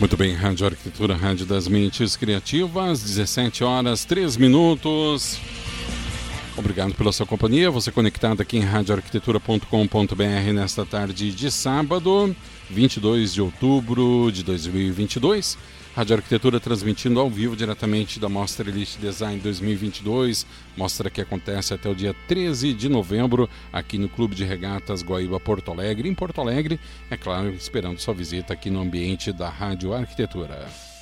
Muito bem, Rádio Arquitetura, Rádio das Mentes Criativas, 17 horas 3 minutos. Obrigado pela sua companhia. Você conectado aqui em radioarquitetura.com.br nesta tarde de sábado, 22 de outubro de 2022. Rádio Arquitetura transmitindo ao vivo diretamente da Mostra Elite Design 2022, mostra que acontece até o dia 13 de novembro aqui no Clube de Regatas Guaíba Porto Alegre, em Porto Alegre, é claro, esperando sua visita aqui no ambiente da Rádio Arquitetura.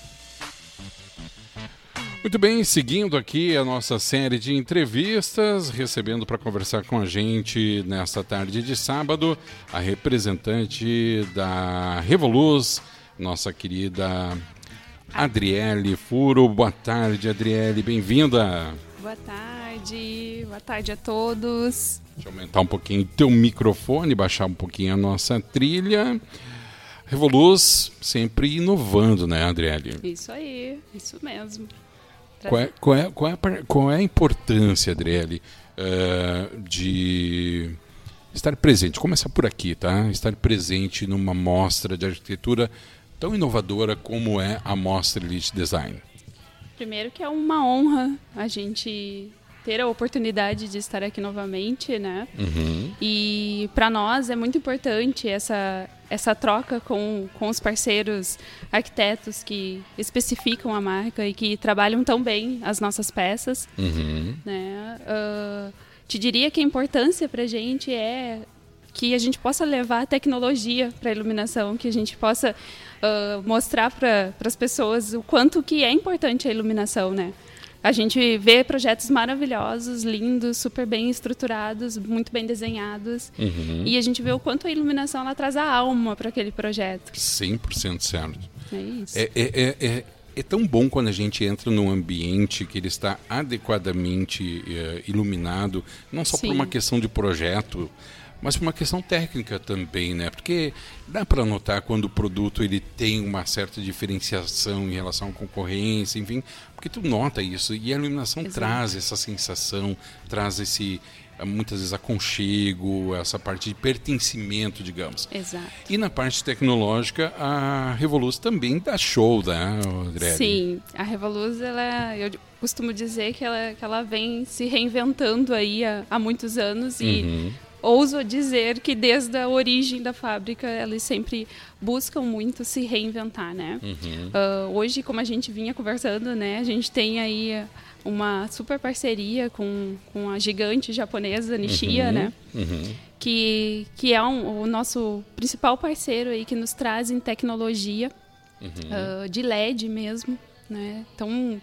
Muito bem, seguindo aqui a nossa série de entrevistas, recebendo para conversar com a gente nesta tarde de sábado a representante da Revoluz, nossa querida Adriele Furo. Boa tarde, Adriele, bem-vinda. Boa tarde, boa tarde a todos. Deixa eu aumentar um pouquinho o teu microfone, baixar um pouquinho a nossa trilha. Revoluz sempre inovando, né, Adriele? Isso aí, isso mesmo. Qual é, qual é, qual é, a, qual é a importância, Adriele, uh, de estar presente? Começar por aqui, tá? Estar presente numa mostra de arquitetura tão inovadora como é a Mostra Elite Design? Primeiro que é uma honra a gente ter a oportunidade de estar aqui novamente, né? Uhum. E para nós é muito importante essa essa troca com, com os parceiros arquitetos que especificam a marca e que trabalham tão bem as nossas peças, uhum. né? Uh, te diria que a importância para a gente é que a gente possa levar a tecnologia para a iluminação, que a gente possa uh, mostrar para as pessoas o quanto que é importante a iluminação, né? A gente vê projetos maravilhosos, lindos, super bem estruturados, muito bem desenhados. Uhum. E a gente vê o quanto a iluminação ela traz a alma para aquele projeto. 100% certo. É isso. É, é, é, é, é, tão bom quando a gente entra num ambiente que ele está adequadamente uh, iluminado, não só Sim. por uma questão de projeto, mas por uma questão técnica também, né? Porque dá para notar quando o produto ele tem uma certa diferenciação em relação à concorrência, enfim, porque tu nota isso e a iluminação Exato. traz essa sensação, traz esse muitas vezes aconchego, essa parte de pertencimento, digamos. Exato. E na parte tecnológica, a Revoluz também dá show, né, André? Sim, a Revoluz, ela, eu costumo dizer que ela, que ela vem se reinventando aí há, há muitos anos e uhum ouso dizer que desde a origem da fábrica eles sempre buscam muito se reinventar, né? Uhum. Uh, hoje, como a gente vinha conversando, né, a gente tem aí uma super parceria com, com a gigante japonesa Nishia, uhum. né? Uhum. Que, que é um, o nosso principal parceiro aí que nos traz em tecnologia uh, de LED mesmo, né? Então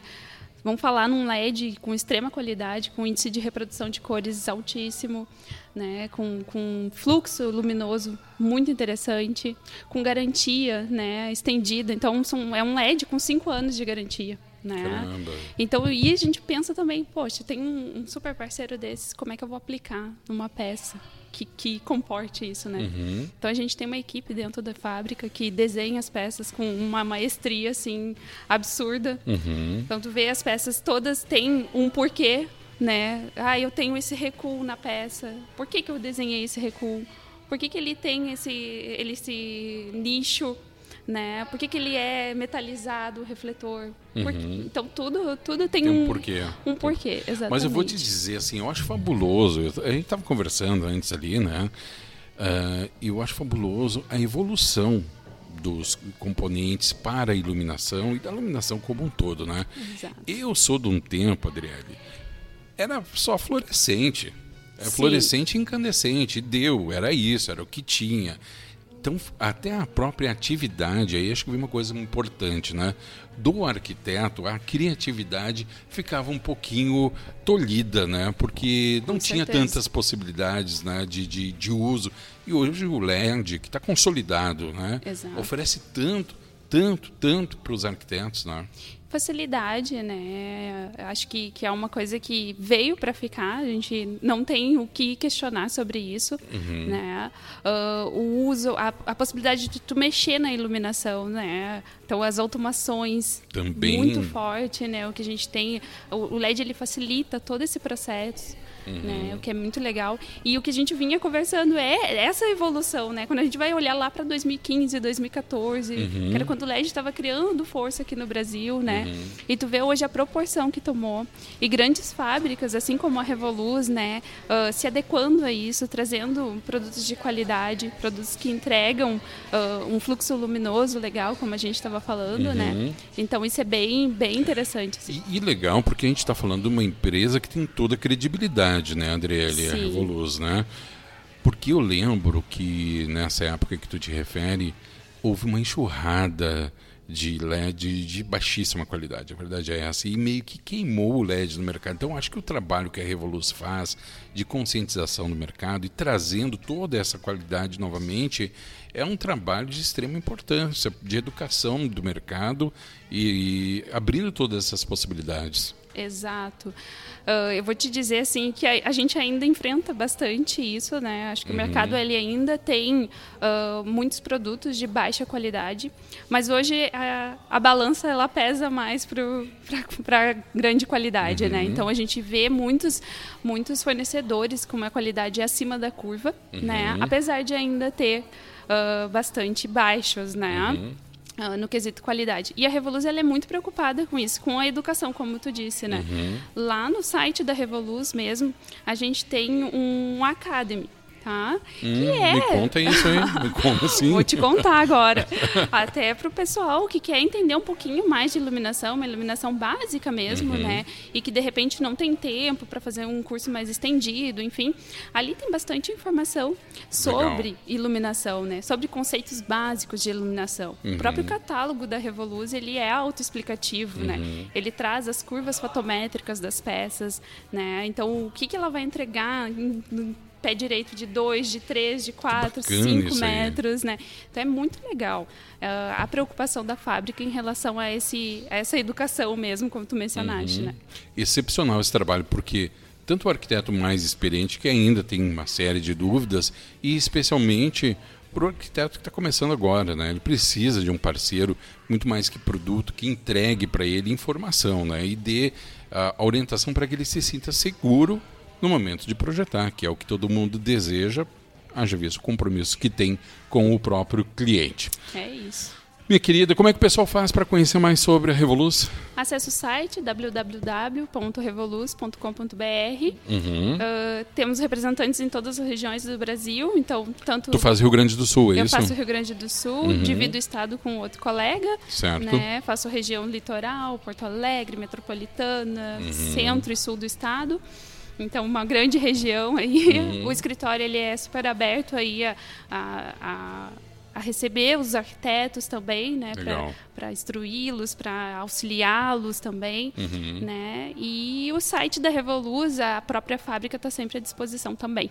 Vamos falar num LED com extrema qualidade, com índice de reprodução de cores altíssimo, né, com, com fluxo luminoso muito interessante, com garantia né, estendida. Então, são, é um LED com cinco anos de garantia. Né? Então, e a gente pensa também, poxa, tem um, um super parceiro desses, como é que eu vou aplicar numa peça? Que, que comporte isso, né? Uhum. Então a gente tem uma equipe dentro da fábrica que desenha as peças com uma maestria assim absurda. Uhum. Então tu vê as peças todas têm um porquê, né? Ah, eu tenho esse recuo na peça. Por que, que eu desenhei esse recuo? Por que, que ele tem esse, ele, esse nicho né? Por que, que ele é metalizado, o refletor? Uhum. Então tudo, tudo tem, tem um, um, porquê. Um porquê, exatamente. Mas eu vou te dizer assim, eu acho fabuloso. a gente estava conversando antes ali, né? Uh, eu acho fabuloso a evolução dos componentes para a iluminação e da iluminação como um todo, né? Exato. Eu sou de um tempo, Adriele, era só fluorescente. Era fluorescente e incandescente. Deu, era isso, era o que tinha. Então, até a própria atividade, aí acho que vem uma coisa importante, né? Do arquiteto, a criatividade ficava um pouquinho tolhida, né? Porque não Com tinha certeza. tantas possibilidades né? de, de, de uso. E hoje o LED, que está consolidado, né? Exato. Oferece tanto, tanto, tanto para os arquitetos, né? facilidade, né? Acho que, que é uma coisa que veio para ficar. A gente não tem o que questionar sobre isso, uhum. né? Uh, o uso, a, a, possibilidade de tu mexer na iluminação, né? Então as automações também muito forte, né? O que a gente tem, o, o LED ele facilita todo esse processo. Uhum. né? O que é muito legal. E o que a gente vinha conversando é essa evolução, né? Quando a gente vai olhar lá para 2015, 2014, uhum. que era quando o LED estava criando força aqui no Brasil, né? Uhum. E tu vê hoje a proporção que tomou. E grandes fábricas, assim como a Revoluz, né? Uh, se adequando a isso, trazendo produtos de qualidade, produtos que entregam uh, um fluxo luminoso legal, como a gente estava falando, né? Uhum. Então isso é bem, bem interessante. Assim. E, e legal, porque a gente está falando de uma empresa que tem toda a credibilidade, né, Adriele, a Revoluz, né? Porque eu lembro que nessa época que tu te refere, houve uma enxurrada de LED de baixíssima qualidade. A verdade é essa. E meio que queimou o LED no mercado. Então, acho que o trabalho que a Revoluz faz de conscientização do mercado e trazendo toda essa qualidade novamente é um trabalho de extrema importância, de educação do mercado e, e abrindo todas essas possibilidades. Exato. Uh, eu vou te dizer assim que a, a, gente ainda enfrenta bastante isso, né? Acho que uhum. o mercado ele ainda tem uh, muitos produtos de baixa qualidade, mas hoje a, a balança ela pesa mais para grande qualidade, né? uhum. né? Então a gente vê muitos muitos fornecedores com uma qualidade acima da curva, né? uhum. né? Apesar de ainda ter uh, bastante baixos, né? Uh, no quesito qualidade. E a Revoluz ela é muito preocupada com isso, com a educação, como tu disse, né? Uhum. Lá no site da Revoluz mesmo, a gente tem um Academy tá? Hum, que é... Me conta isso aí, me conta assim. Vou te contar agora. Até para o pessoal que quer entender um pouquinho mais de iluminação, uma iluminação básica mesmo, uhum. né? E que de repente não tem tempo para fazer um curso mais estendido, enfim. Ali tem bastante informação sobre Legal. iluminação, né? Sobre conceitos básicos de iluminação. Uhum. O próprio catálogo da Revoluz, ele é autoexplicativo, né? uhum. né? Ele traz as curvas fotométricas das peças, né? Então, o que, que ela vai entregar em, pé direito de 2, de 3, de 4, 5 metros, né? Então é muito legal uh, a preocupação da fábrica em relação a, esse, a essa educação mesmo, como tu mencionaste, uhum. né? Excepcional esse trabalho, porque tanto o arquiteto mais experiente, que ainda tem uma série de dúvidas, e especialmente para o arquiteto que está começando agora, né? Ele precisa de um parceiro muito mais que produto, que entregue para ele informação, né? E dê uh, a orientação para que ele se sinta seguro no momento de projetar, que é o que todo mundo deseja, haja visto o compromisso que tem com o próprio cliente. É isso. Minha querida, como é que o pessoal faz para conhecer mais sobre a Revoluz? Acesse o site www.revoluz.com.br. Uhum. Uh, temos representantes em todas as regiões do Brasil, então tanto. Tu faz Rio Grande do Sul, é eu isso? Eu faço Rio Grande do Sul, uhum. divido o estado com outro colega. Certo. Né? Faço região litoral, Porto Alegre, metropolitana, uhum. centro e sul do estado. Então, uma grande região aí. Uhum. O escritório ele é super aberto aí a, a, a receber os arquitetos também, né, para instruí-los, para auxiliá-los também, uhum. né? E o site da Revoluz, a própria fábrica está sempre à disposição também.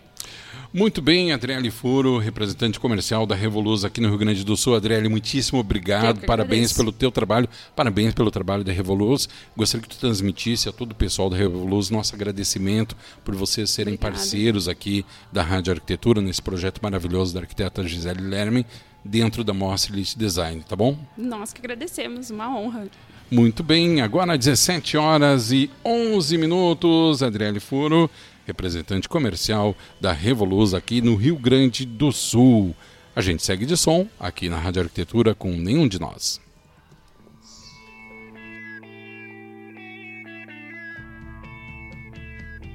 Muito bem, Adriele Furo, representante comercial da Revoluz aqui no Rio Grande do Sul. Adriele, muitíssimo obrigado, parabéns pelo teu trabalho, parabéns pelo trabalho da Revoluz. Gostaria que tu transmitisse a todo o pessoal da Revoluz nosso agradecimento por vocês serem Obrigada. parceiros aqui da Rádio Arquitetura nesse projeto maravilhoso da arquiteta Gisele Lerme dentro da Mostra Elite Design, tá bom? Nós que agradecemos, uma honra. Muito bem, agora 17 horas e 11 minutos, Adriele Furo, representante comercial da Revoluz aqui no Rio Grande do Sul. A gente segue de som aqui na Rádio Arquitetura com nenhum de nós.